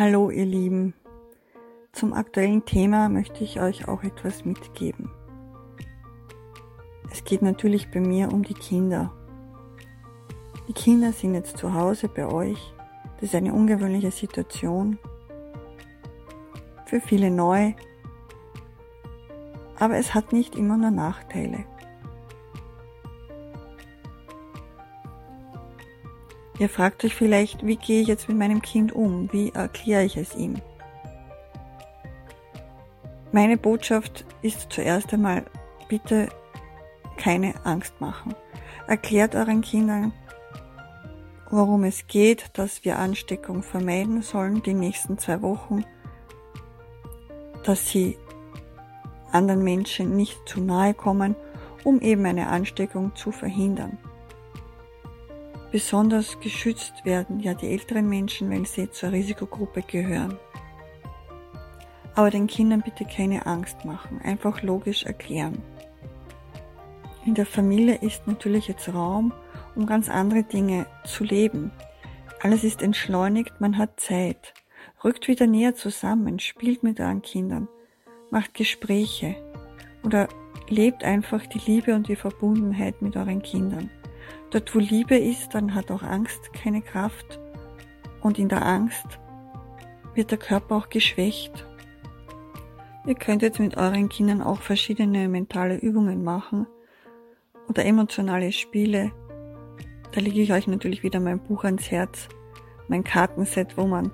Hallo ihr Lieben. Zum aktuellen Thema möchte ich euch auch etwas mitgeben. Es geht natürlich bei mir um die Kinder. Die Kinder sind jetzt zu Hause bei euch. Das ist eine ungewöhnliche Situation. Für viele neu. Aber es hat nicht immer nur Nachteile. Ihr fragt euch vielleicht, wie gehe ich jetzt mit meinem Kind um? Wie erkläre ich es ihm? Meine Botschaft ist zuerst einmal, bitte keine Angst machen. Erklärt euren Kindern, worum es geht, dass wir Ansteckung vermeiden sollen die nächsten zwei Wochen, dass sie anderen Menschen nicht zu nahe kommen, um eben eine Ansteckung zu verhindern. Besonders geschützt werden ja die älteren Menschen, wenn sie zur Risikogruppe gehören. Aber den Kindern bitte keine Angst machen, einfach logisch erklären. In der Familie ist natürlich jetzt Raum, um ganz andere Dinge zu leben. Alles ist entschleunigt, man hat Zeit. Rückt wieder näher zusammen, spielt mit euren Kindern, macht Gespräche oder lebt einfach die Liebe und die Verbundenheit mit euren Kindern. Dort, wo Liebe ist, dann hat auch Angst keine Kraft. Und in der Angst wird der Körper auch geschwächt. Ihr könnt jetzt mit euren Kindern auch verschiedene mentale Übungen machen oder emotionale Spiele. Da lege ich euch natürlich wieder mein Buch ans Herz, mein Kartenset, wo man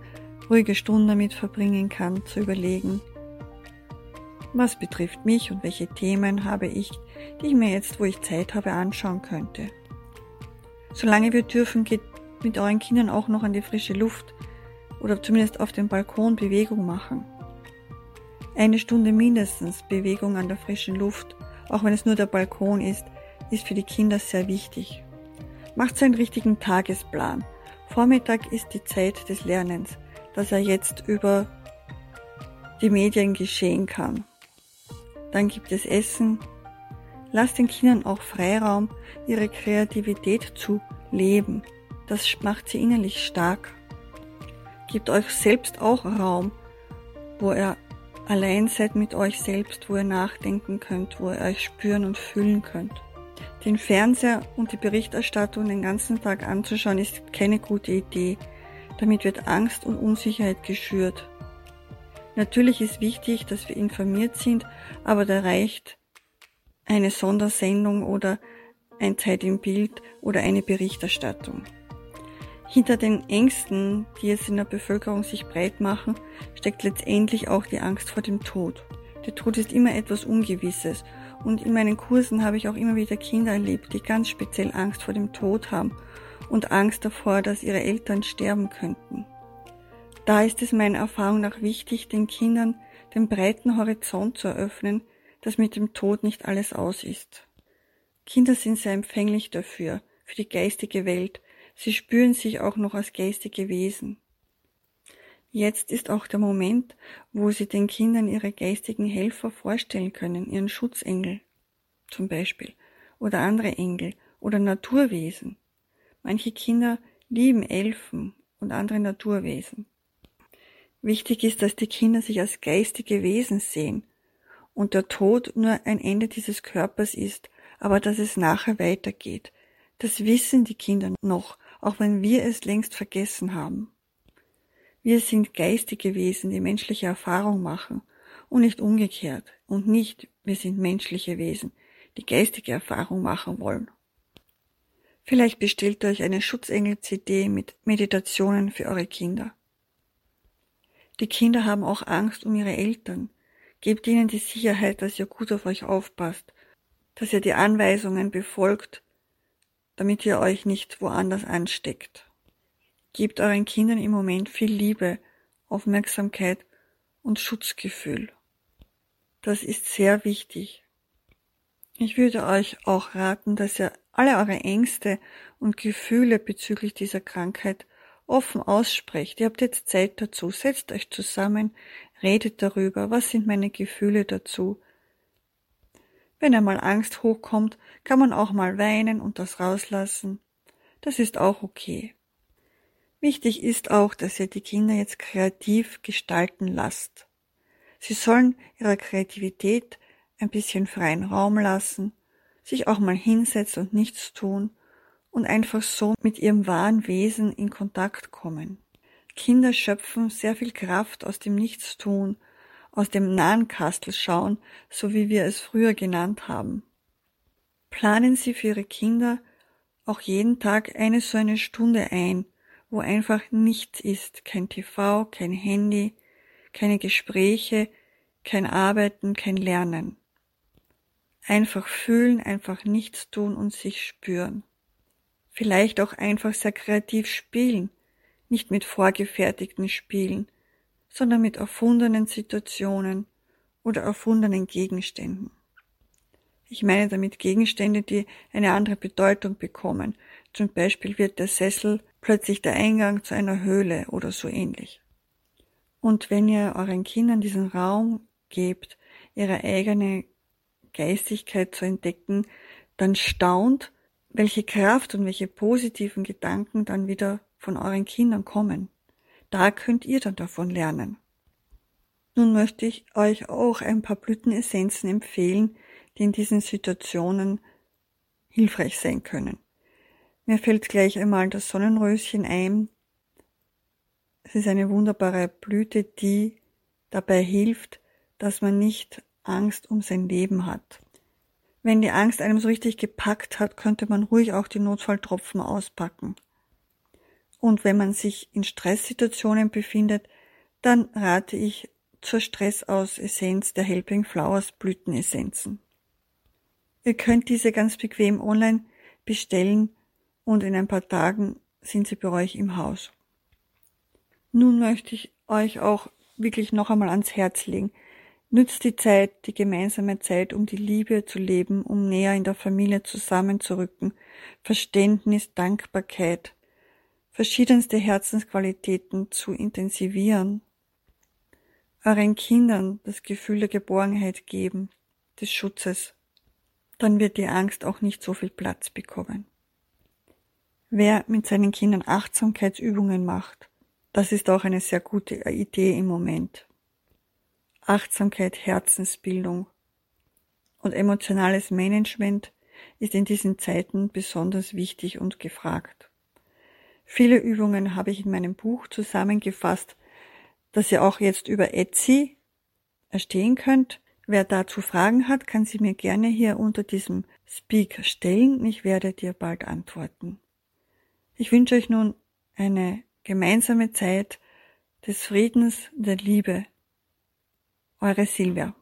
ruhige Stunden damit verbringen kann, zu überlegen, was betrifft mich und welche Themen habe ich, die ich mir jetzt, wo ich Zeit habe, anschauen könnte. Solange wir dürfen, geht mit euren Kindern auch noch an die frische Luft oder zumindest auf dem Balkon Bewegung machen. Eine Stunde mindestens Bewegung an der frischen Luft, auch wenn es nur der Balkon ist, ist für die Kinder sehr wichtig. Macht seinen richtigen Tagesplan. Vormittag ist die Zeit des Lernens, dass er jetzt über die Medien geschehen kann. Dann gibt es Essen, Lasst den Kindern auch Freiraum, ihre Kreativität zu leben. Das macht sie innerlich stark. Gebt euch selbst auch Raum, wo ihr allein seid mit euch selbst, wo ihr nachdenken könnt, wo ihr euch spüren und fühlen könnt. Den Fernseher und die Berichterstattung den ganzen Tag anzuschauen ist keine gute Idee. Damit wird Angst und Unsicherheit geschürt. Natürlich ist wichtig, dass wir informiert sind, aber da reicht eine Sondersendung oder ein Zeit im Bild oder eine Berichterstattung. Hinter den Ängsten, die jetzt in der Bevölkerung sich breit machen, steckt letztendlich auch die Angst vor dem Tod. Der Tod ist immer etwas Ungewisses und in meinen Kursen habe ich auch immer wieder Kinder erlebt, die ganz speziell Angst vor dem Tod haben und Angst davor, dass ihre Eltern sterben könnten. Da ist es meiner Erfahrung nach wichtig, den Kindern den breiten Horizont zu eröffnen, dass mit dem Tod nicht alles aus ist. Kinder sind sehr empfänglich dafür, für die geistige Welt. Sie spüren sich auch noch als geistige Wesen. Jetzt ist auch der Moment, wo sie den Kindern ihre geistigen Helfer vorstellen können, ihren Schutzengel zum Beispiel oder andere Engel oder Naturwesen. Manche Kinder lieben Elfen und andere Naturwesen. Wichtig ist, dass die Kinder sich als geistige Wesen sehen und der Tod nur ein Ende dieses Körpers ist, aber dass es nachher weitergeht. Das wissen die Kinder noch, auch wenn wir es längst vergessen haben. Wir sind geistige Wesen, die menschliche Erfahrung machen und nicht umgekehrt und nicht wir sind menschliche Wesen, die geistige Erfahrung machen wollen. Vielleicht bestellt ihr euch eine Schutzengel-CD mit Meditationen für eure Kinder. Die Kinder haben auch Angst um ihre Eltern. Gebt ihnen die Sicherheit, dass ihr gut auf euch aufpasst, dass ihr die Anweisungen befolgt, damit ihr euch nicht woanders ansteckt. Gebt euren Kindern im Moment viel Liebe, Aufmerksamkeit und Schutzgefühl. Das ist sehr wichtig. Ich würde euch auch raten, dass ihr alle eure Ängste und Gefühle bezüglich dieser Krankheit offen aussprecht. Ihr habt jetzt Zeit dazu. Setzt euch zusammen, redet darüber. Was sind meine Gefühle dazu? Wenn einmal Angst hochkommt, kann man auch mal weinen und das rauslassen. Das ist auch okay. Wichtig ist auch, dass ihr die Kinder jetzt kreativ gestalten lasst. Sie sollen ihrer Kreativität ein bisschen freien Raum lassen, sich auch mal hinsetzen und nichts tun und einfach so mit ihrem wahren Wesen in Kontakt kommen. Kinder schöpfen sehr viel Kraft aus dem Nichtstun, aus dem Nahenkastel schauen, so wie wir es früher genannt haben. Planen Sie für Ihre Kinder auch jeden Tag eine so eine Stunde ein, wo einfach nichts ist, kein TV, kein Handy, keine Gespräche, kein Arbeiten, kein Lernen. Einfach fühlen, einfach nichts tun und sich spüren. Vielleicht auch einfach sehr kreativ spielen, nicht mit vorgefertigten Spielen, sondern mit erfundenen Situationen oder erfundenen Gegenständen. Ich meine damit Gegenstände, die eine andere Bedeutung bekommen. Zum Beispiel wird der Sessel plötzlich der Eingang zu einer Höhle oder so ähnlich. Und wenn ihr euren Kindern diesen Raum gebt, ihre eigene Geistigkeit zu entdecken, dann staunt, welche Kraft und welche positiven Gedanken dann wieder von euren Kindern kommen. Da könnt ihr dann davon lernen. Nun möchte ich euch auch ein paar Blütenessenzen empfehlen, die in diesen Situationen hilfreich sein können. Mir fällt gleich einmal das Sonnenröschen ein. Es ist eine wunderbare Blüte, die dabei hilft, dass man nicht Angst um sein Leben hat. Wenn die Angst einem so richtig gepackt hat, könnte man ruhig auch die Notfalltropfen auspacken. Und wenn man sich in Stresssituationen befindet, dann rate ich zur Stressaus-Essenz der Helping Flowers Blütenessenzen. Ihr könnt diese ganz bequem online bestellen und in ein paar Tagen sind sie bei euch im Haus. Nun möchte ich euch auch wirklich noch einmal ans Herz legen. Nützt die Zeit, die gemeinsame Zeit, um die Liebe zu leben, um näher in der Familie zusammenzurücken, Verständnis, Dankbarkeit, verschiedenste Herzensqualitäten zu intensivieren, euren Kindern das Gefühl der Geborgenheit geben, des Schutzes, dann wird die Angst auch nicht so viel Platz bekommen. Wer mit seinen Kindern Achtsamkeitsübungen macht, das ist auch eine sehr gute Idee im Moment. Achtsamkeit, Herzensbildung und emotionales Management ist in diesen Zeiten besonders wichtig und gefragt. Viele Übungen habe ich in meinem Buch zusammengefasst, das ihr auch jetzt über Etsy erstehen könnt. Wer dazu Fragen hat, kann sie mir gerne hier unter diesem Speak stellen. Ich werde dir bald antworten. Ich wünsche euch nun eine gemeinsame Zeit des Friedens, der Liebe. Eure Silvia.